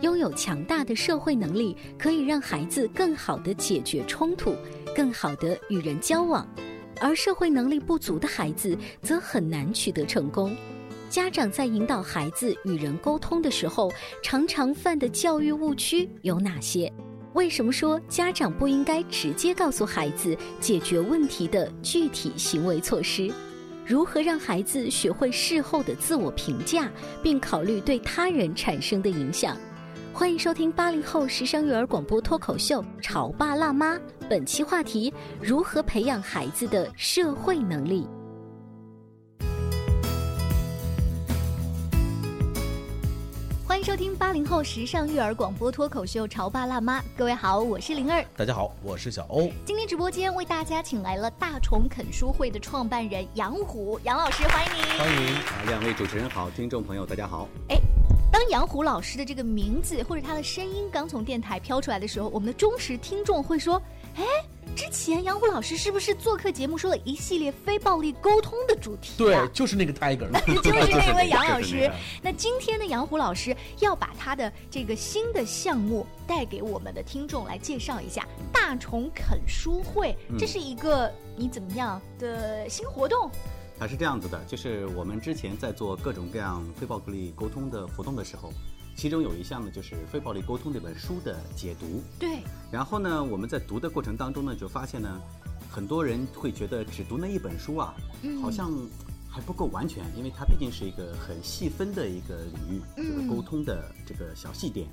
拥有强大的社会能力，可以让孩子更好地解决冲突，更好地与人交往；而社会能力不足的孩子则很难取得成功。家长在引导孩子与人沟通的时候，常常犯的教育误区有哪些？为什么说家长不应该直接告诉孩子解决问题的具体行为措施？如何让孩子学会事后的自我评价，并考虑对他人产生的影响？欢迎收听八零后时尚育儿广播脱口秀《潮爸辣妈》，本期话题：如何培养孩子的社会能力。欢迎收听八零后时尚育儿广播脱口秀《潮爸辣妈》，各位好，我是灵儿，大家好，我是小欧。今天直播间为大家请来了大虫啃书会的创办人杨虎，杨老师，欢迎您。欢迎啊，两位主持人好，听众朋友大家好。哎。当杨虎老师的这个名字或者他的声音刚从电台飘出来的时候，我们的忠实听众会说：“哎，之前杨虎老师是不是做客节目说了一系列非暴力沟通的主题？”对，就是那个 Tiger，就是那位杨老师。那今天的杨虎老师要把他的这个新的项目带给我们的听众来介绍一下“大虫啃书会”，这是一个你怎么样的新活动？它是这样子的，就是我们之前在做各种各样非暴力沟通的活动的时候，其中有一项呢，就是非暴力沟通这本书的解读。对。然后呢，我们在读的过程当中呢，就发现呢，很多人会觉得只读那一本书啊，好像还不够完全，因为它毕竟是一个很细分的一个领域，这个沟通的这个小细点。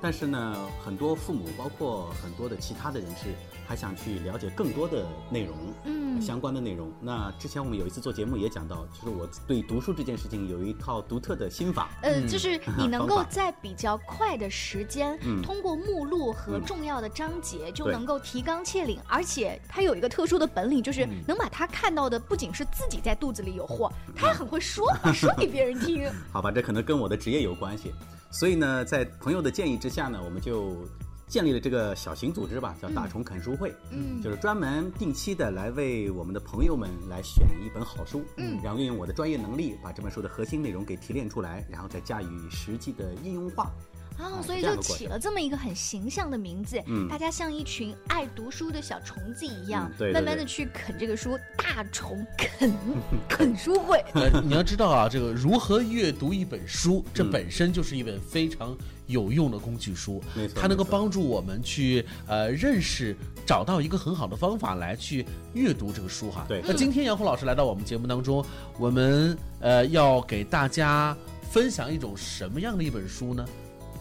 但是呢，很多父母，包括很多的其他的人士，还想去了解更多的内容，嗯，相关的内容。那之前我们有一次做节目也讲到，就是我对读书这件事情有一套独特的心法。呃，就是 你能够在比较快的时间，通过目录和重要的章节，就能够提纲挈领，而且它有一个特殊的本领，就是能把他看到的不仅是自己在肚子里有货，他还很会说，说给别人听。好吧，这可能跟我的职业有关系。所以呢，在朋友的建议之下呢，我们就建立了这个小型组织吧，叫大虫啃书会。嗯，就是专门定期的来为我们的朋友们来选一本好书，嗯，然后运用我的专业能力，把这本书的核心内容给提炼出来，然后再加以实际的应用化。哦，所以就起了这么一个很形象的名字，大家像一群爱读书的小虫子一样，慢慢的去啃这个书，大虫啃 啃书会。你要知道啊，这个如何阅读一本书，这本身就是一本非常有用的工具书，它能够帮助我们去呃认识，找到一个很好的方法来去阅读这个书哈。对，那今天杨红老师来到我们节目当中，我们呃要给大家分享一种什么样的一本书呢？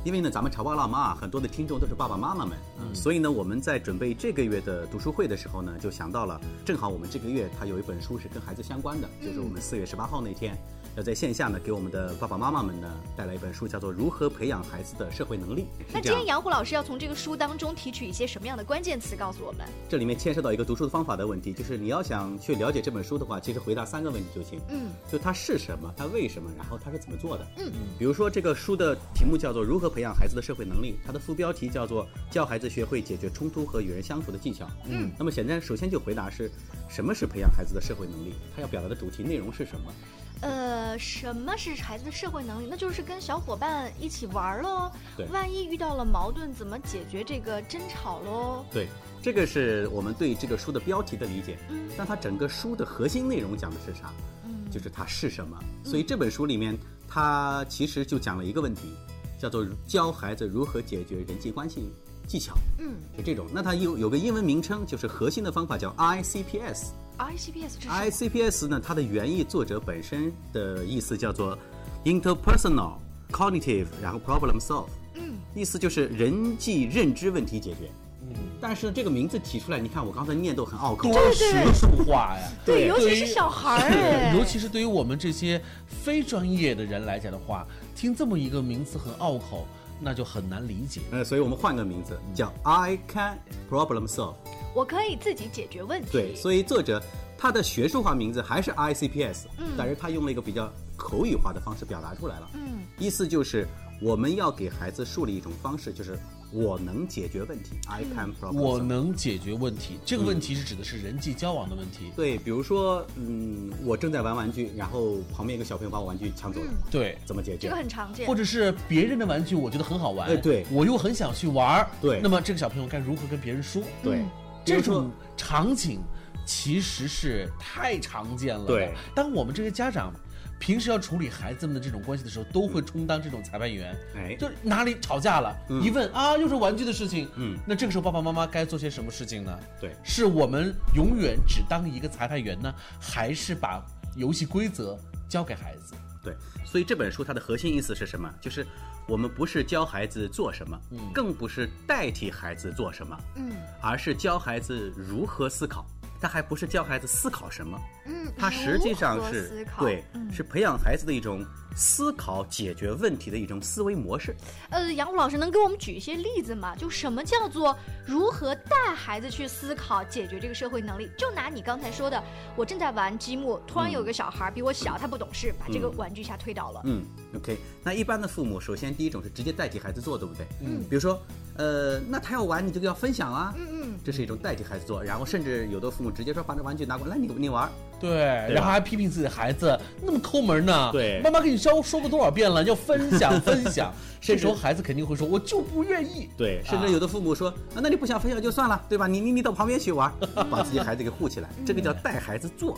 因为呢，咱们潮爸辣妈啊，很多的听众都是爸爸妈妈们，所以呢，我们在准备这个月的读书会的时候呢，就想到了，正好我们这个月它有一本书是跟孩子相关的，就是我们四月十八号那天。要在线下呢，给我们的爸爸妈妈们呢带来一本书，叫做《如何培养孩子的社会能力》。那今天杨虎老师要从这个书当中提取一些什么样的关键词，告诉我们？这里面牵涉到一个读书的方法的问题，就是你要想去了解这本书的话，其实回答三个问题就行。嗯，就它是什么，它为什么，然后它是怎么做的。嗯嗯。比如说这个书的题目叫做《如何培养孩子的社会能力》，它的副标题叫做“教孩子学会解决冲突和与人相处的技巧”。嗯。那么现在首先就回答是，什么是培养孩子的社会能力？它要表达的主题内容是什么？呃，什么是孩子的社会能力？那就是跟小伙伴一起玩喽。对，万一遇到了矛盾，怎么解决这个争吵喽？对。这个是我们对这个书的标题的理解。嗯，但它整个书的核心内容讲的是啥？嗯，就是它是什么。所以这本书里面，它其实就讲了一个问题，叫做教孩子如何解决人际关系技巧。嗯，就这种。那它有有个英文名称，就是核心的方法叫 ICPS。ICPS 呢，它的原意作者本身的意思叫做 interpersonal cognitive，然后 problem solve，嗯，意思就是人际认知问题解决。嗯，但是这个名字提出来，你看我刚才念都很拗口。多学术化呀。对，尤其是小孩儿哎，尤其是对于我们这些非专业的人来讲的话，听这么一个名词很拗口，那就很难理解。呃，所以我们换个名字叫 I can problem solve。我可以自己解决问题。对，所以作者他的学术化名字还是 ICPS，嗯，但是他用了一个比较口语化的方式表达出来了，嗯，意思就是我们要给孩子树立一种方式，就是我能解决问题，I can problem。我能解决问题，这个问题是指的是人际交往的问题。对，比如说，嗯，我正在玩玩具，然后旁边一个小朋友把我玩具抢走了，对，怎么解决这个？很常见或。者是别人的玩具，我觉得很好玩，哎对我又很想去玩儿对那么这个小朋友该如何跟别人说？对，这种场景其实是太常见了。对，当我们这些家长平时要处理孩子们的这种关系的时候，都会充当这种裁判员。哎就哪里吵架了，一问啊，又是玩具的事情。嗯那这个时候爸爸妈妈该做些什么事情呢？对是我们永远只当一个裁判员呢，还是把游戏规则交给孩子？对，所以这本书它的核心意思是什么？就是我们不是教孩子做什么，嗯更不是代替孩子做什么，嗯而是教孩子如何思考。他还不是教孩子思考什么，嗯，他实际上是对，嗯。是培养孩子的一种思考解决问题的一种思维模式。呃，杨虎老师能给我们举一些例子吗？就什么叫做如何带孩子去思考解决这个社会能力？就拿你刚才说的，我正在玩积木，突然有个小孩比我小，他不懂事，把这个玩具一下推倒了。嗯，OK。那一般的父母，首先第一种是直接代替孩子做，对不对？嗯。比如说，呃，那他要玩，你就要分享啊。嗯嗯，这是一种代替孩子做，然后甚至有的父母直接说把这玩具拿过来，来你你玩。对，对然后还批评自己的孩子那么抠门呢。对妈妈跟你教说过多少遍了，要分享 分享。这时候孩子肯定会说，我就不愿意。对，甚至有的父母说，啊、那你不想分享就算了，对吧？你你你到旁边去玩，把自己孩子给护起来，这个叫带孩子做。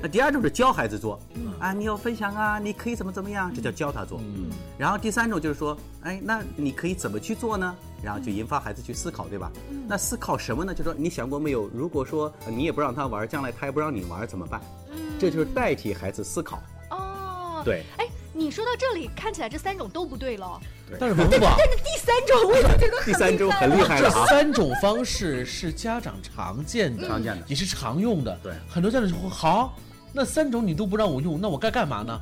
那第二种是教孩子做，啊，你要分享啊，你可以怎么怎么样，这叫教他做。然后第三种就是说，哎，那你可以怎么去做呢？然后就引发孩子去思考，对吧？那思考什么呢？就说你想过没有，如果说呃你也不让他玩，将来他也不让你玩，怎么办？这就是代替孩子思考。哦，对，哎，你说到这里，看起来这三种都不对了。但是王总，但是第三种，我就觉得很第三种很厉害这了啊！三种方式是家长常见的，常见的也是常用的。对很多家长就说好，那三种你都不让我用，那我该干嘛呢？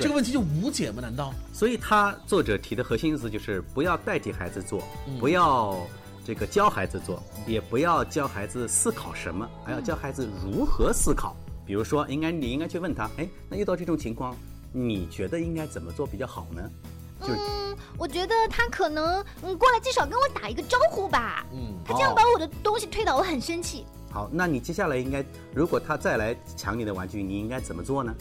这个问题就无解吗？难道？所以他作者提的核心意思就是不要代替孩子做，不要这个教孩子做，也不要教孩子思考什么，还要教孩子如何思考。比如说，应该你应该去问他，哎，那遇到这种情况，你觉得应该怎么做比较好呢？就是嗯，我觉得他可能嗯过来至少跟我打一个招呼吧。嗯，他这样把我的东西推倒，我很生气。好，那你接下来应该，如果他再来抢你的玩具，你应该怎么做呢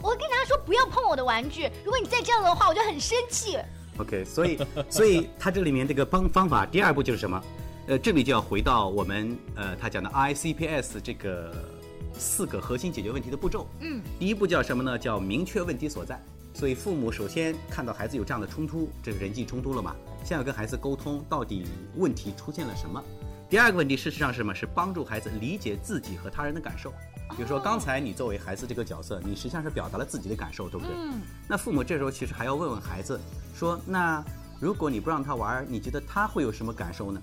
我会跟他说不要碰我的玩具，如果你再这样的话，我就很生气。？OK，所以，所以他这里面这个方方法，第二步就是什么？呃，这里就要回到我们呃他讲的 ICPS 这个四个核心解决问题的步骤。嗯，第一步叫什么呢？叫明确问题所在。所以父母首先看到孩子有这样的冲突，这是人际冲突了嘛？先要跟孩子沟通，到底问题出现了什么。第二个问题事实上是什么？是帮助孩子理解自己和他人的感受。比如说刚才你作为孩子这个角色，你实际上是表达了自己的感受，对不对？嗯那父母这时候其实还要问问孩子，说那如果你不让他玩，你觉得他会有什么感受呢？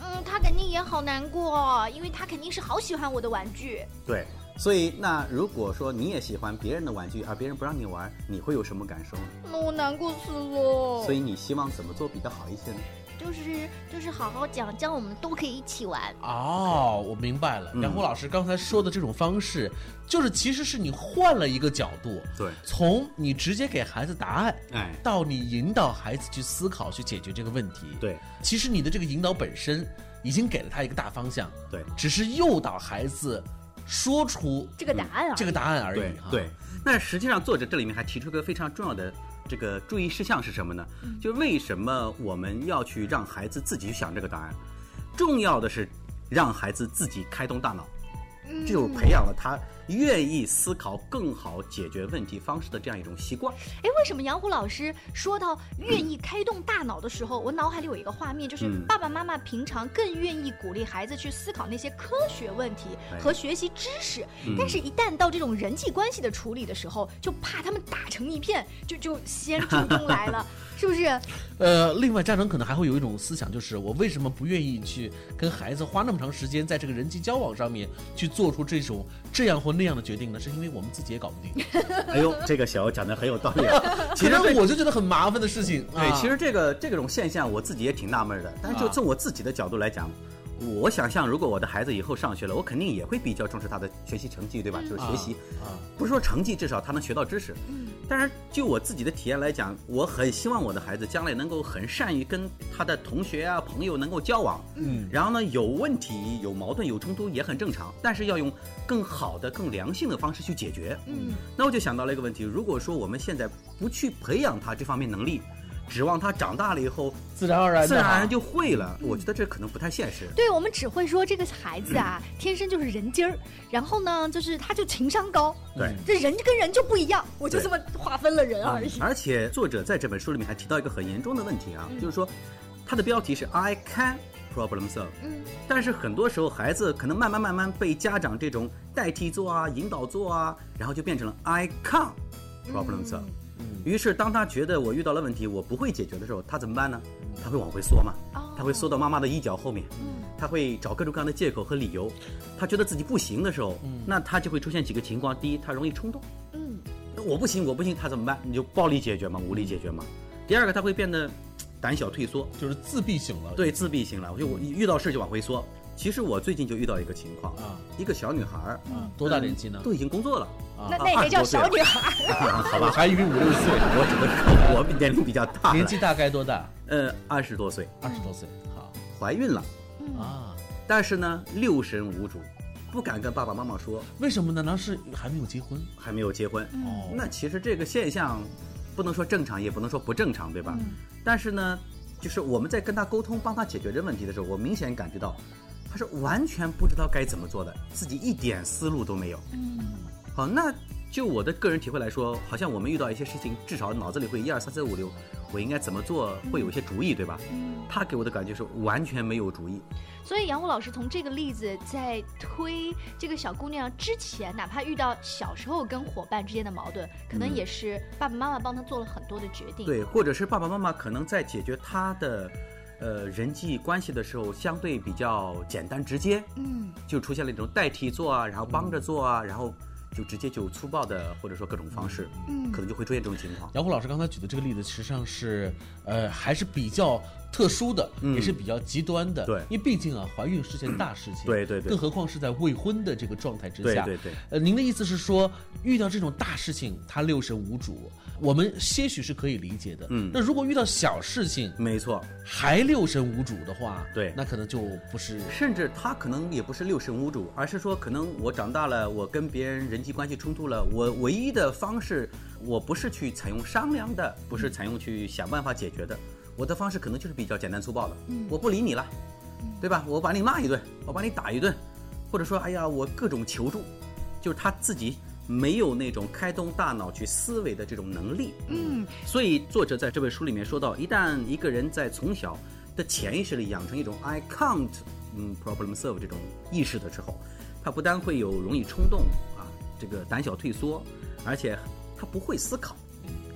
嗯，他肯定也好难过，因为他肯定是好喜欢我的玩具。对，所以那如果说你也喜欢别人的玩具，而别人不让你玩，你会有什么感受呢？那我难过死了。所以你希望怎么做比较好一些呢？就是就是好好讲，这样我们都可以一起玩。哦，我明白了。嗯杨红老师刚才说的这种方式，就是其实是你换了一个角度，对，从你直接给孩子答案，哎，到你引导孩子去思考、去解决这个问题。，对其实你的这个引导本身已经给了他一个大方向，对只是诱导孩子说出这个答案啊，这个答案而已。对哈对。那实际上作者这里面还提出一个非常重要的这个注意事项是什么呢？就为什么我们要去让孩子自己去想这个答案？重要的是让孩子自己开动大脑，这就培养了他愿意思考更好解决问题方式的这样一种习惯。哎，为什么杨虎老师说到愿意开动大脑的时候，我脑海里有一个画面，就是嗯爸爸妈妈平常更愿意鼓励孩子去思考那些科学问题哎和学习知识，嗯但是，一旦到这种人际关系的处理的时候，就怕他们打成一片，就就先主动来了，是不是？呃，另外家长可能还会有一种思想，就是我为什么不愿意去跟孩子花那么长时间在这个人际交往上面去做出这种这样或那样的决定呢？是因为我们自己也搞不定。哎呦，这个小欧讲的很有道理啊。其实我就觉得很麻烦的事情。对，啊其实这个这种现象我自己也挺纳闷的，但是就啊从我自己的角度来讲。我想象，如果我的孩子以后上学了，我肯定也会比较重视他的学习成绩，对吧？就是学习，啊不是说成绩，至少他能学到知识。嗯，当然，就我自己的体验来讲，我很希望我的孩子将来能够很善于跟他的同学啊、朋友能够交往。嗯然后呢，有问题、有矛盾、有冲突也很正常，但是要用更好的、更良性的方式去解决。嗯，那我就想到了一个问题：如果说我们现在不去培养他这方面能力，指望他长大了以后自然而然自然而然就会了，我觉得这可能不太现实。对，我们只会说这个孩子啊，天生就是人精儿，然后呢，就是他就情商高，对。这人跟人就不一样，我就这么划分了人而已。而且作者在这本书里面还提到一个很严重的问题啊，就是说，他的标题是 I can problem solve，嗯，但是很多时候孩子可能慢慢慢慢被家长这种代替做啊、引导做啊，然后就变成了 I can't problem solve。于是当他觉得我遇到了问题，我不会解决的时候，他怎么办呢？他会往回缩嘛，哦他会缩到妈妈的衣角后面，嗯他会找各种各样的借口和理由。他觉得自己不行的时候，那他就会出现几个情况：第一，他容易冲动。嗯我不行，我不行，他怎么办？你就暴力解决嘛，武力解决嘛。第二个，他会变得胆小退缩，就是自闭型了。对，自闭型了。我就我遇到事就往回缩。其实我最近就遇到一个情况啊，一个小女孩儿啊，多大年纪呢？都已经工作了，啊那 那也叫小女孩儿。好吧？还以为五六岁，我只能说我年龄比较大，年纪大概多大？呃二十多岁，二十多岁。好怀孕了，啊，但是呢六神无主，不敢跟爸爸妈妈说，为什么呢？那是还没有结婚。还没有结婚。哦，那其实这个现象不能说正常，也不能说不正常，对吧？但是呢，就是我们在跟他沟通、帮他解决这问题的时候，我明显感觉到他是完全不知道该怎么做的，自己一点思路都没有。嗯好，那就我的个人体会来说，好像我们遇到一些事情，至少脑子里会一二三四五六，我应该怎么做，会有一些主意，对吧？嗯，他给我的感觉是完全没有主意。所以杨武老师从这个例子在推这个小姑娘之前，哪怕遇到小时候跟伙伴之间的矛盾，可能嗯也是爸爸妈妈帮她做了很多的决定。对，或者是爸爸妈妈可能在解决她的呃人际关系的时候，相对比较简单直接，嗯。就出现了一种代替做啊，然后帮着做啊，然后就直接就粗暴的或者说各种方式，嗯。可能就会出现这种情况。杨虎老师刚才举的这个例子，实际上是呃还是比较特殊的，嗯也是比较极端的。对因为毕竟啊，怀孕是件大事情。对对对更何况是在未婚的这个状态之下。对对对。呃，您的意思是说，遇到这种大事情，他六神无主，我们些许是可以理解的。嗯那如果遇到小事情没错，还六神无主的话，对那可能就不是。甚至他可能也不是六神无主，而是说可能我长大了，我跟别人人际关系冲突了，我唯一的方式，我不是去采用商量的，不是采用去想办法解决的，我的方式可能就是比较简单粗暴的，我不理你了，对吧？我把你骂一顿，我把你打一顿，或者说，哎呀，我各种求助，就是他自己没有那种开动大脑去思维的这种能力。嗯所以作者在这本书里面说到，一旦一个人在从小的潜意识里养成一种 I can't 嗯 problem solve 这种意识的时候，他不但会有容易冲动啊，这个胆小退缩，而且他不会思考，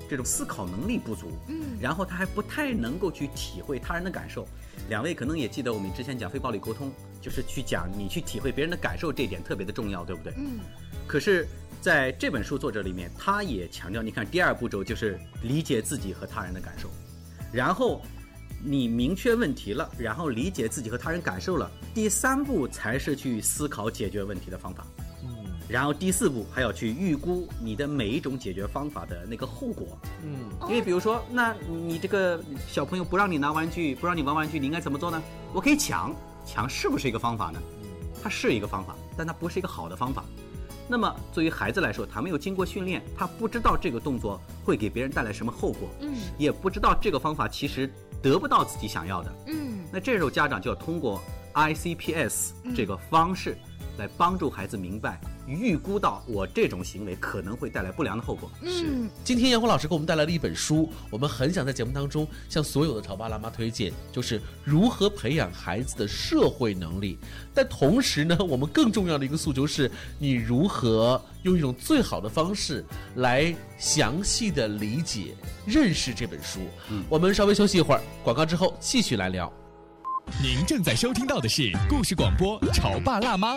这种思考能力不足，嗯然后他还不太能够去体会他人的感受。两位可能也记得我们之前讲非暴力沟通，就是去讲你去体会别人的感受，这一点特别的重要，对不对？嗯可是在这本书作者里面，他也强调，你看第二步骤就是理解自己和他人的感受，然后你明确问题了，然后理解自己和他人感受了，第三步才是去思考解决问题的方法，嗯然后第四步还要去预估你的每一种解决方法的那个后果，嗯因为比如说，那你这个小朋友不让你拿玩具，不让你玩玩具，你应该怎么做呢？我可以抢，抢是不是一个方法呢？它是一个方法，但它不是一个好的方法。那么，对于孩子来说，他没有经过训练，他不知道这个动作会给别人带来什么后果，嗯也不知道这个方法其实得不到自己想要的。嗯那这时候家长就要通过 ICPS 这个方式，来帮助孩子明白、预估到我这种行为可能会带来不良的后果。是，今天杨红老师给我们带来了一本书，我们很想在节目当中向所有的潮爸辣妈推荐，就是如何培养孩子的社会能力。但同时呢，我们更重要的一个诉求是，你如何用一种最好的方式来详细的理解、认识这本书。嗯，我们稍微休息一会儿，广告之后继续来聊。您正在收听到的是故事广播《潮爸辣妈》。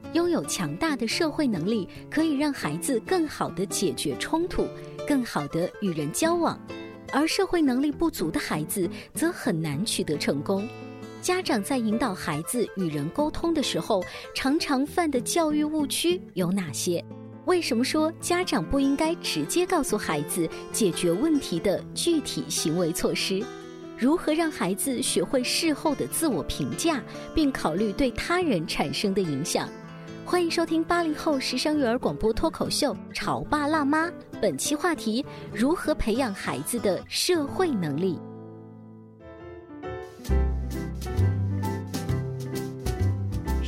拥有强大的社会能力，可以让孩子更好地解决冲突，更好地与人交往。而社会能力不足的孩子，则很难取得成功。家长在引导孩子与人沟通的时候，常常犯的教育误区有哪些？为什么说家长不应该直接告诉孩子解决问题的具体行为措施？如何让孩子学会事后的自我评价，并考虑对他人产生的影响？欢迎收听八零后时尚育儿广播脱口秀《潮爸辣妈》，本期话题：如何培养孩子的社会能力。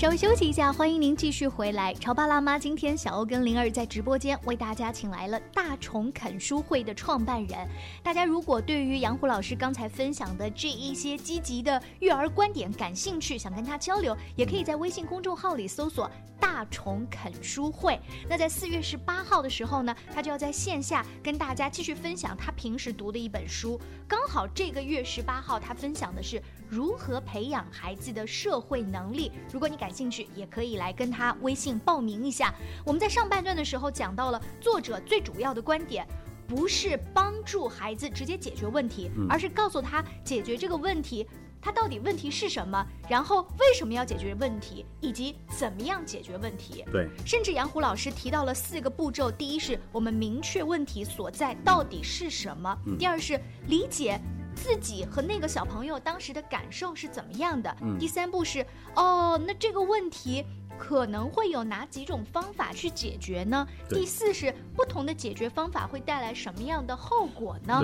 稍微休息一下，欢迎您继续回来。潮爸辣妈，今天小欧跟灵儿在直播间为大家请来了大虫啃书会的创办人。大家如果对于杨虎老师刚才分享的这一些积极的育儿观点感兴趣，想跟他交流，也可以在微信公众号里搜索“大虫啃书会”。那在四月十八号的时候呢，他就要在线下跟大家继续分享他平时读的一本书。刚好这个月十八号，他分享的是如何培养孩子的社会能力。如果你感兴趣，也可以来跟他微信报名一下。我们在上半段的时候讲到了作者最主要的观点，不是帮助孩子直接解决问题，而是告诉他解决这个问题，他到底问题是什么，然后为什么要解决问题，以及怎么样解决问题。对，甚至杨虎老师提到了四个步骤：第一是我们明确问题所在到底是什么；第二是理解。自己和那个小朋友当时的感受是怎么样的？第三步是哦，那这个问题可能会有哪几种方法去解决呢？第四是不同的解决方法会带来什么样的后果呢？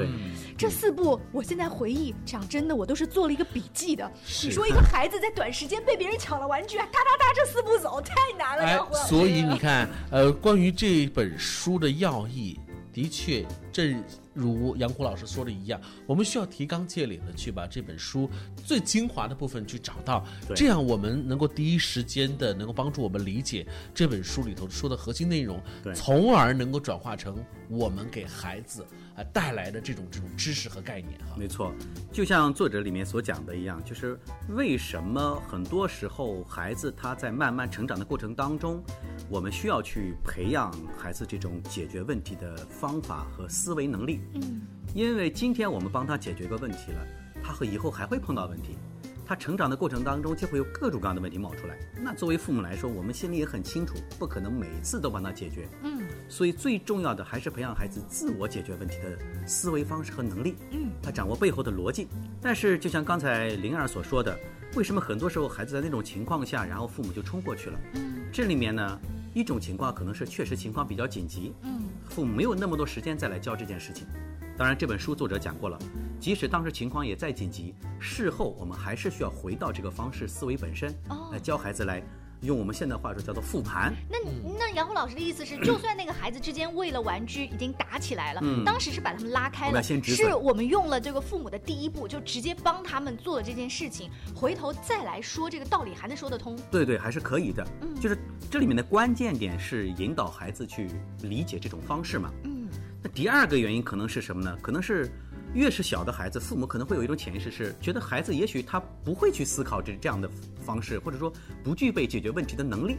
这四步我现在回忆，讲真的，我都是做了一个笔记的。你说一个孩子在短时间被别人抢了玩具，哒哒哒，这四步走太难了。哎，所以你看，呃，关于这本书的要义，的确正。如杨虎老师说的一样，我们需要提纲挈领的去把这本书最精华的部分去找到，这样我们能够第一时间的能够帮助我们理解这本书里头说的核心内容，从而能够转化成我们给孩子啊带来的这种这种知识和概念哈。没错，就像作者里面所讲的一样，就是为什么很多时候孩子他在慢慢成长的过程当中，我们需要去培养孩子这种解决问题的方法和思维能力。嗯，因为今天我们帮他解决一个问题了，他和以后还会碰到问题，他成长的过程当中就会有各种各样的问题冒出来。那作为父母来说，我们心里也很清楚，不可能每次都帮他解决。嗯，所以最重要的还是培养孩子自我解决问题的思维方式和能力。嗯，他掌握背后的逻辑。但是就像刚才灵儿所说的，为什么很多时候孩子在那种情况下，然后父母就冲过去了？嗯，这里面呢，一种情况可能是确实情况比较紧急。嗯。父母没有那么多时间再来教这件事情。当然，这本书作者讲过了，即使当时情况也再紧急，事后我们还是需要回到这个方式思维本身，来教孩子来用我们现代话说叫做复盘。那那杨红老师的意思是，就算那个孩子之间为了玩具已经打起来了，嗯当时是把他们拉开了，是我们用了这个父母的第一步，就直接帮他们做了这件事情，回头再来说这个道理还能说得通。对对，还是可以的。嗯就是这里面的关键点是引导孩子去理解这种方式嘛。嗯，那第二个原因可能是什么呢？可能是越是小的孩子，父母可能会有一种潜意识是觉得孩子也许他不会去思考这这样的方式，或者说不具备解决问题的能力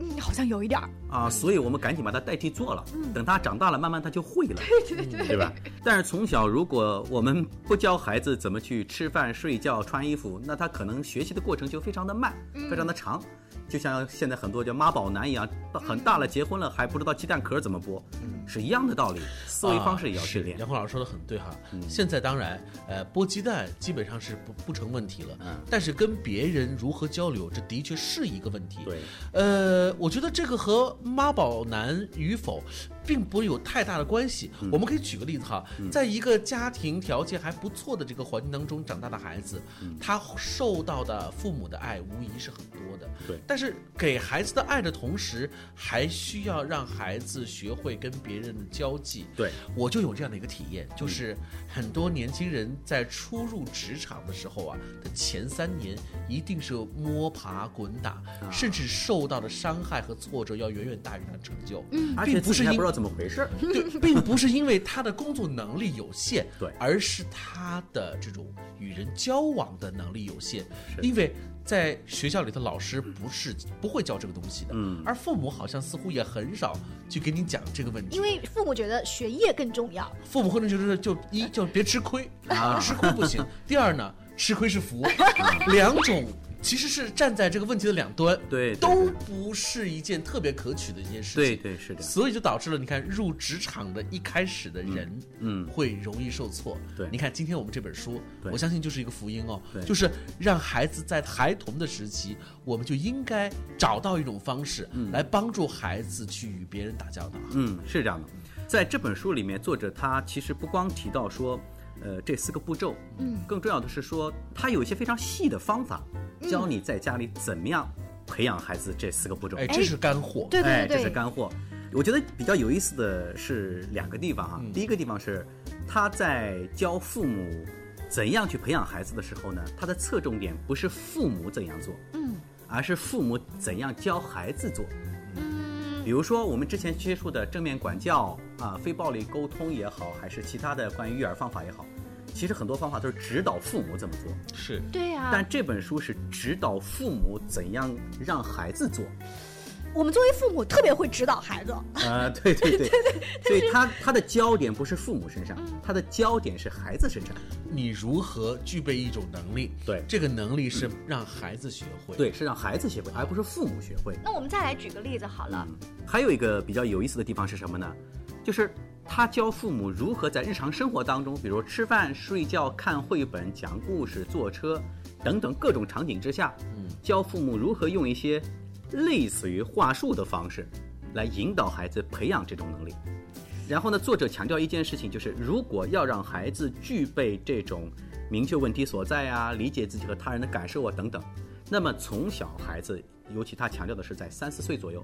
嗯，好像有一点儿。啊，所以我们赶紧把它代替做了。嗯等他长大了，慢慢他就会了。对对对，对吧？但是从小，如果我们不教孩子怎么去吃饭、睡觉、穿衣服，那他可能学习的过程就非常的慢，非常的长。就像现在很多叫妈宝男一样，很大了结婚了还不知道鸡蛋壳怎么剥，是一样的道理。思维方式也要训练。杨红老师说的很对哈。嗯现在当然，呃，剥鸡蛋基本上是不不成问题了。嗯但是跟别人如何交流，这的确是一个问题。对，呃，我觉得这个和妈宝男与否，并不有太大的关系。嗯我们可以举个例子哈，在一个家庭条件还不错的这个环境当中长大的孩子，嗯他受到的父母的爱无疑是很多的。对但是给孩子的爱的同时，还需要让孩子学会跟别人的交际。对，我就有这样的一个体验，就是很多年轻人在初入职场的时候啊，的前三年一定是摸爬滚打，甚至受到的伤害和挫折要远远大于他的成就。嗯而且并不是因自己还不知道怎么回事儿。对，并不是因为他的工作能力有限，对而是他的这种与人交往的能力有限。因为在学校里的老师不是不会教这个东西的，嗯而父母好像似乎也很少去给你讲这个问题，因为父母觉得学业更重要。父母可能就是就一就别吃亏，啊吃亏不行。第二呢，吃亏是福，两种其实是站在这个问题的两端，对对都不是一件特别可取的一件事情。对对是的。所以就导致了，你看入职场的一开始的人，嗯会容易受挫。对你看今天我们这本书，我相信就是一个福音哦对，就是让孩子在孩童的时期，我们就应该找到一种方式来帮助孩子去与别人打交道。嗯，是这样的。在这本书里面，作者他其实不光提到说，呃，这四个步骤，嗯，更重要的是说，他有一些非常细的方法，教你在家里怎么样培养孩子这四个步骤。哎，这是干货。对哎，这对对这，是干货。我觉得比较有意思的是两个地方哈、第一个地方是他在教父母怎样去培养孩子的时候呢，他的侧重点不是父母怎样做，嗯，而是父母怎样教孩子做。嗯，比如说我们之前接触的正面管教啊、非暴力沟通也好，还是其他的关于育儿方法也好，其实很多方法都是指导父母怎么做，是对呀、但这本书是指导父母怎样让孩子做。我们作为父母特别会指导孩子。啊，对对对 对，所以他他的焦点不是父母身上，嗯他的焦点是孩子身上。你如何具备一种能力？对这个能力是让孩子学会。对，是让孩子学会，而不是父母学会。那我们再来举个例子好了，还有一个比较有意思的地方是什么呢？就是他教父母如何在日常生活当中，比如吃饭、睡觉、看绘本、讲故事、坐车等等各种场景之下，教父母如何用一些类似于话术的方式，来引导孩子培养这种能力。然后呢，作者强调一件事情，就是如果要让孩子具备这种明确问题所在啊，理解自己和他人的感受啊等等，那么从小孩子，尤其他强调的是在三四岁左右，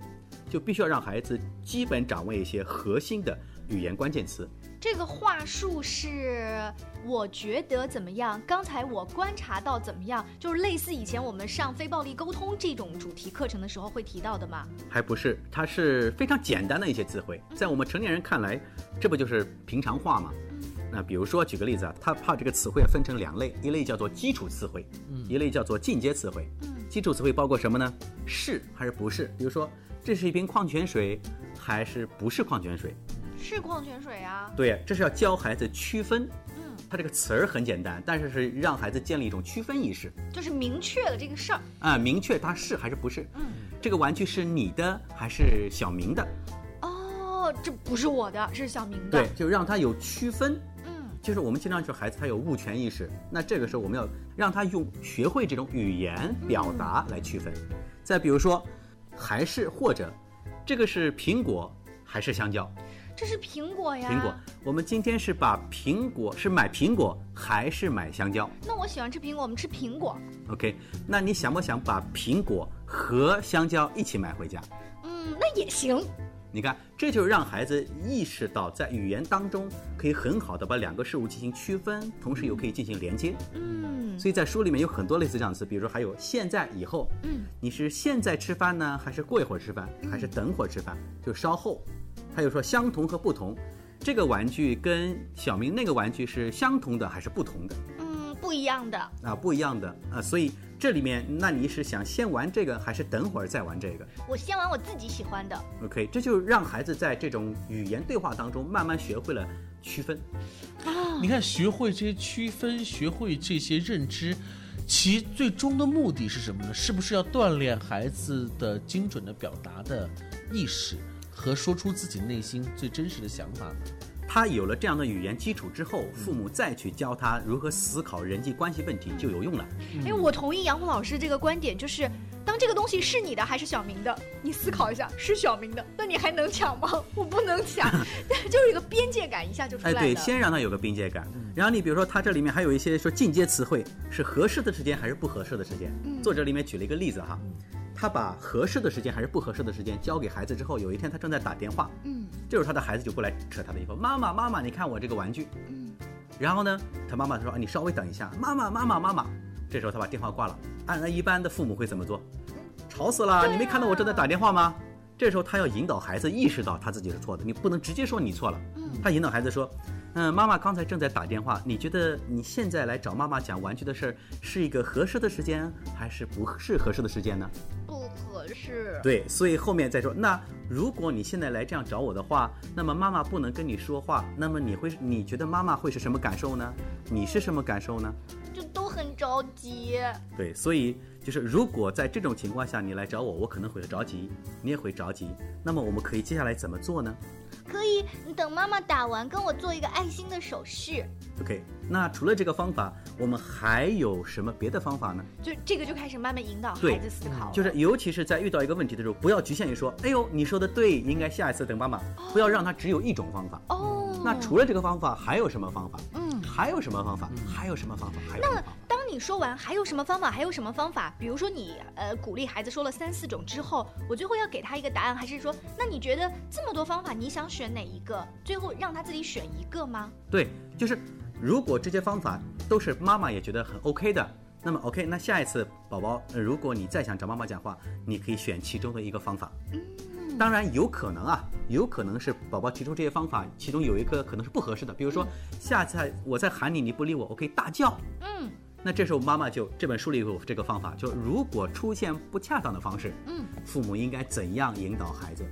就必须要让孩子基本掌握一些核心的语言关键词。这个话术是我觉得怎么样？刚才我观察到怎么样？就是类似以前我们上非暴力沟通这种主题课程的时候会提到的吗？还不是，它是非常简单的一些词汇，在我们成年人看来，这不就是平常话吗？那比如说，举个例子啊，它把这个词汇分成两类，一类叫做基础词汇，一类叫做进阶词汇。基础词汇包括什么呢？是还是不是？比如说，这是一瓶矿泉水，还是不是矿泉水？是矿泉水啊。对，这是要教孩子区分。嗯，它这个词儿很简单，但是是让孩子建立一种区分意识就是明确了这个事儿。啊，明确它是还是不是。嗯，这个玩具是你的还是小明的？哦，这不是我的，是小明的。对，就让他有区分。嗯，就是我们经常说孩子他有物权意识，那这个时候我们要让他用学会这种语言表达来区分。再比如说，还是或者，这个是苹果还是香蕉？这是苹果呀。苹果，我们今天是把苹果是买苹果还是买香蕉那我喜欢吃苹果，我们吃苹果。？OK，那你想不想把苹果和香蕉一起买回家。嗯，那也行。你看，这就让孩子意识到，在语言当中可以很好的把两个事物进行区分，同时又可以进行连接。嗯，所以在书里面有很多类似这样的词，比如说还有现在、以后。嗯，你是现在吃饭呢，还是过一会儿吃饭，还是等会儿吃饭？就稍后。还有说相同和不同，这个玩具跟小明那个玩具是相同的还是不同的？嗯，不一样的。啊，不一样的啊，所以这里面，那你是想先玩这个，还是等会儿再玩这个我先玩我自己喜欢的。？OK，这就让孩子在这种语言对话当中慢慢学会了区分。啊你看，学会这些区分，学会这些认知，其最终的目的是什么呢？是不是要锻炼孩子的精准的表达的意识和说出自己内心最真实的想法呢？他有了这样的语言基础之后，父母再去教他如何思考人际关系问题就有用了。哎，我同意杨红老师这个观点，就是当这个东西是你的还是小明的，你思考一下，是小明的，那你还能抢吗？我不能抢，就是一个边界感一下就出哎，对，来了。先让他有个边界感。然后你比如说，他这里面还有一些说进阶词汇，是合适的时间还是不合适的时间。作者里面举了一个例子哈，他把合适的时间还是不合适的时间交给孩子之后，有一天他正在打电话，嗯，这时候他的孩子就过来扯他的衣服，妈妈妈妈，你看我这个玩具。然后呢，他妈妈说：“啊，你稍微等一下，妈妈妈妈妈妈。”这时候他把电话挂了。按按一般的父母会怎么做？吵死了！你没看到我正在打电话吗？这时候他要引导孩子意识到他自己是错的，你不能直接说你错了。他引导孩子说：“嗯，妈妈刚才正在打电话，你觉得你现在来找妈妈讲玩具的事儿是一个合适的时间，还是不是合适的时间呢？”不合适。对，所以后面再说，那如果你现在来这样找我的话，那么妈妈不能跟你说话，那么你会你觉得妈妈会是什么感受呢？你是什么感受呢？就都很着急。对，所以就是如果在这种情况下你来找我，我可能会着急，你也会着急。那么我们可以接下来怎么做呢可以，你等妈妈打完，跟我做一个爱心的手势。？OK，那除了这个方法，我们还有什么别的方法呢？就这个就开始慢慢引导孩子思考，就是尤其是在遇到一个问题的时候，不要局限于说，哎呦，你说的对，应该下一次等妈妈，不要让他只有一种方法。哦，那除了这个方法，还有什么方法？嗯，还有什么方法？还有什么方法？还有什么那方法？当你说完还有什么方法，还有什么方法？比如说你呃鼓励孩子说了三四种之后，我最后要给他一个答案，还是说，那你觉得这么多方法，你想选哪一个？最后让他自己选一个吗？对，就是如果这些方法都是妈妈也觉得很 OK 的，那么 OK，那下一次宝宝，呃如果你再想找妈妈讲话，你可以选其中的一个方法。当然有可能啊，有可能是宝宝提出这些方法，其中有一个可能是不合适的，比如说下次我再喊你，你不理我，我可以大叫。嗯那这时候妈妈就这本书里有这个方法，就如果出现不恰当的方式，嗯，父母应该怎样引导孩子，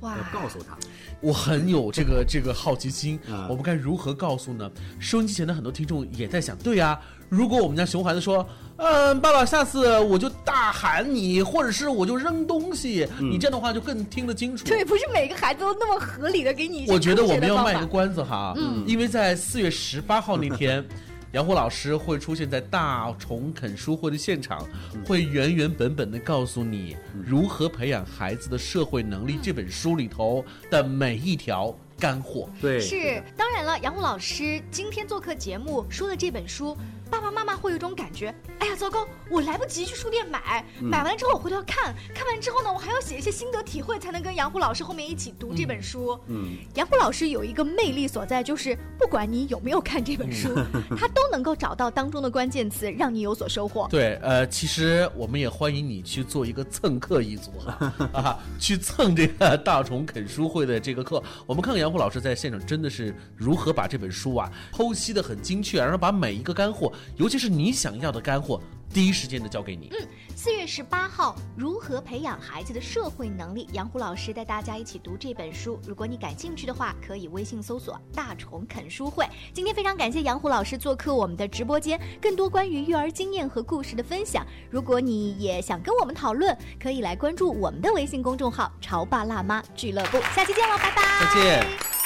哇要告诉他。我很有这个这个好奇心啊，我们该如何告诉呢？收音机前的很多听众也在想，对呀、如果我们家熊孩子说，嗯，爸爸，下次我就大喊你，或者是我就扔东西，你这样的话就更听得清楚。对，不是每个孩子都那么合理的给你我觉得我们要卖个关子哈，嗯，因为在四月十八号那天，杨虎老师会出现在大虫啃书会的现场，会原原本本的告诉你如何培养孩子的社会能力这本书里头的每一条干货。对，是，当然了，杨虎老师今天做客节目说的这本书，爸爸妈妈会有一种感觉，哎呀，糟糕，我来不及去书店买，买完之后我回头要看，看完之后呢，我还要写一些心得体会，才能跟杨虎老师后面一起读这本书。嗯，杨虎老师有一个魅力所在，就是不管你有没有看这本书，他都能够找到当中的关键词，让你有所收获。对，呃，其实我们也欢迎你去做一个蹭课一族哈，啊，去蹭这个大虫啃书会的这个课。我们看看杨虎老师在现场真的是如何把这本书啊剖析的很精确，然后把每一个干货，尤其是你想要的干货，第一时间的交给你。嗯四月十八号，如何培养孩子的社会能力？杨虎老师带大家一起读这本书。如果你感兴趣的话，可以微信搜索“大虫啃书会”。今天非常感谢杨虎老师做客我们的直播间，更多关于育儿经验和故事的分享。如果你也想跟我们讨论，可以来关注我们的微信公众号“潮爸辣妈俱乐部”。下期见了，拜拜！再见。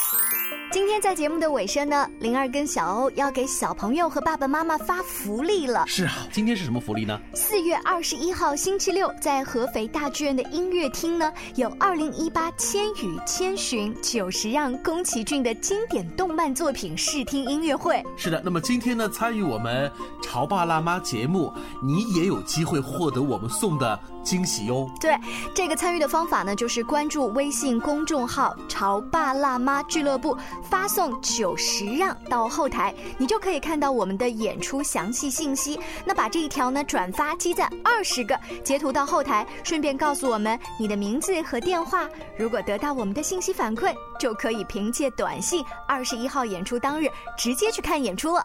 今天在节目的尾声呢，灵儿跟小欧要给小朋友和爸爸妈妈发福利了。是啊，今天是什么福利呢？四月二十一号星期六，在合肥大剧院的音乐厅呢，有二零一八《千与千寻》九十让宫崎骏的经典动漫作品试听音乐会。是的，那么今天呢，参与我们潮爸辣妈节目，你也有机会获得我们送的惊喜哟。对，这个参与的方法呢，就是关注微信公众号“潮爸辣妈俱乐部”，发送“九十让”到后台，你就可以看到我们的演出详细信息。那把这一条呢转发积赞二十个，截图到后台，顺便告诉我们你的名字和电话。如果得到我们的信息反馈，就可以凭借短信二十一号演出当日直接去看演出了。